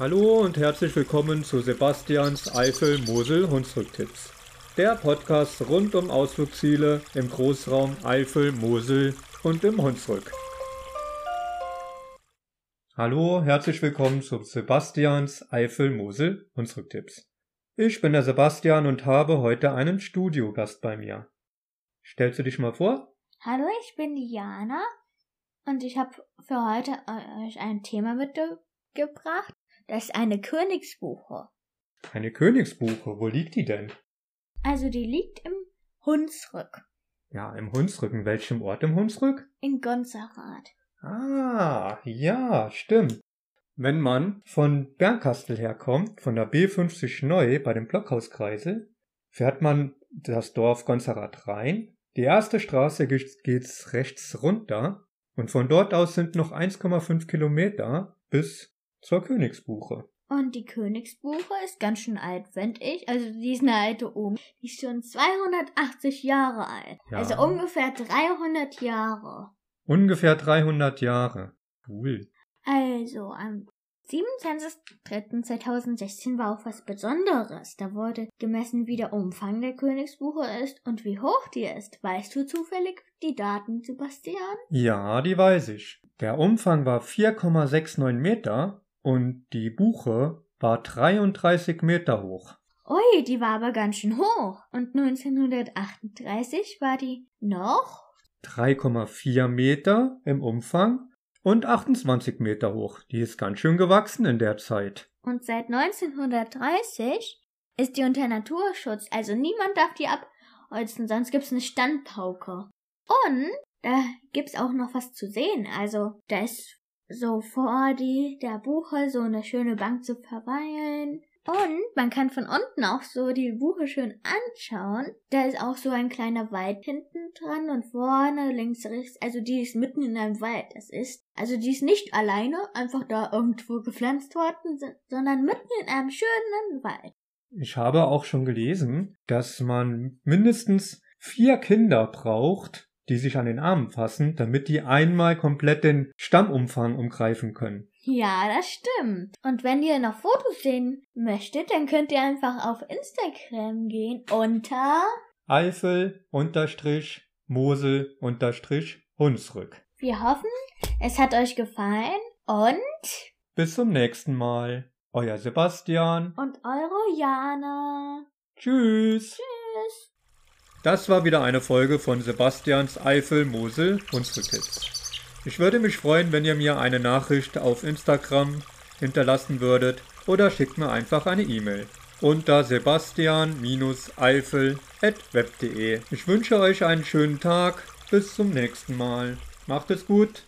Hallo und herzlich willkommen zu Sebastians Eifel Mosel Hunsrücktipps. Der Podcast rund um Ausflugsziele im Großraum Eifel, Mosel und im Hunsrück. Hallo, herzlich willkommen zu Sebastians Eifel Mosel Hunsrücktipps. Ich bin der Sebastian und habe heute einen Studiogast bei mir. Stellst du dich mal vor? Hallo, ich bin Diana und ich habe für heute euch ein Thema mitgebracht. Das ist eine Königsbuche. Eine Königsbuche, wo liegt die denn? Also die liegt im Hunsrück. Ja, im Hunsrück. In welchem Ort im Hunsrück? In Gonzerath. Ah, ja, stimmt. Wenn man von Bernkastel herkommt, von der B50 neu bei dem Blockhauskreisel, fährt man das Dorf Gonzerath rein. Die erste Straße geht's rechts runter und von dort aus sind noch 1,5 Kilometer bis zur Königsbuche. Und die Königsbuche ist ganz schön alt, finde ich. Also die ist eine alte Ohm. Die ist schon 280 Jahre alt. Ja. Also ungefähr 300 Jahre. Ungefähr 300 Jahre. Cool. Also am 27.03.2016 war auch was Besonderes. Da wurde gemessen, wie der Umfang der Königsbuche ist und wie hoch die ist. Weißt du zufällig die Daten, Sebastian? Ja, die weiß ich. Der Umfang war 4,69 Meter und die Buche war 33 Meter hoch. Ui, die war aber ganz schön hoch. Und 1938 war die noch 3,4 Meter im Umfang und 28 Meter hoch. Die ist ganz schön gewachsen in der Zeit. Und seit 1930 ist die unter Naturschutz, also niemand darf die abholzen, sonst gibt's eine Standpauke. Und da gibt's auch noch was zu sehen. Also da ist so vor die der Buche so eine schöne Bank zu verweilen. Und man kann von unten auch so die Buche schön anschauen. Da ist auch so ein kleiner Wald hinten dran und vorne, links, rechts. Also die ist mitten in einem Wald. Das ist, also die ist nicht alleine einfach da irgendwo gepflanzt worden, sondern mitten in einem schönen Wald. Ich habe auch schon gelesen, dass man mindestens vier Kinder braucht, die sich an den Armen fassen, damit die einmal komplett den Stammumfang umgreifen können. Ja, das stimmt. Und wenn ihr noch Fotos sehen möchtet, dann könnt ihr einfach auf Instagram gehen unter Eifel unterstrich Mosel unterstrich Hunsrück. Wir hoffen, es hat euch gefallen und bis zum nächsten Mal. Euer Sebastian und eure Jana. Tschüss. Tschüss. Das war wieder eine Folge von Sebastians Eifel Mosel Hunsrücktipps. Ich würde mich freuen, wenn ihr mir eine Nachricht auf Instagram hinterlassen würdet oder schickt mir einfach eine E-Mail unter sebastian-eifel.web.de. Ich wünsche euch einen schönen Tag. Bis zum nächsten Mal. Macht es gut.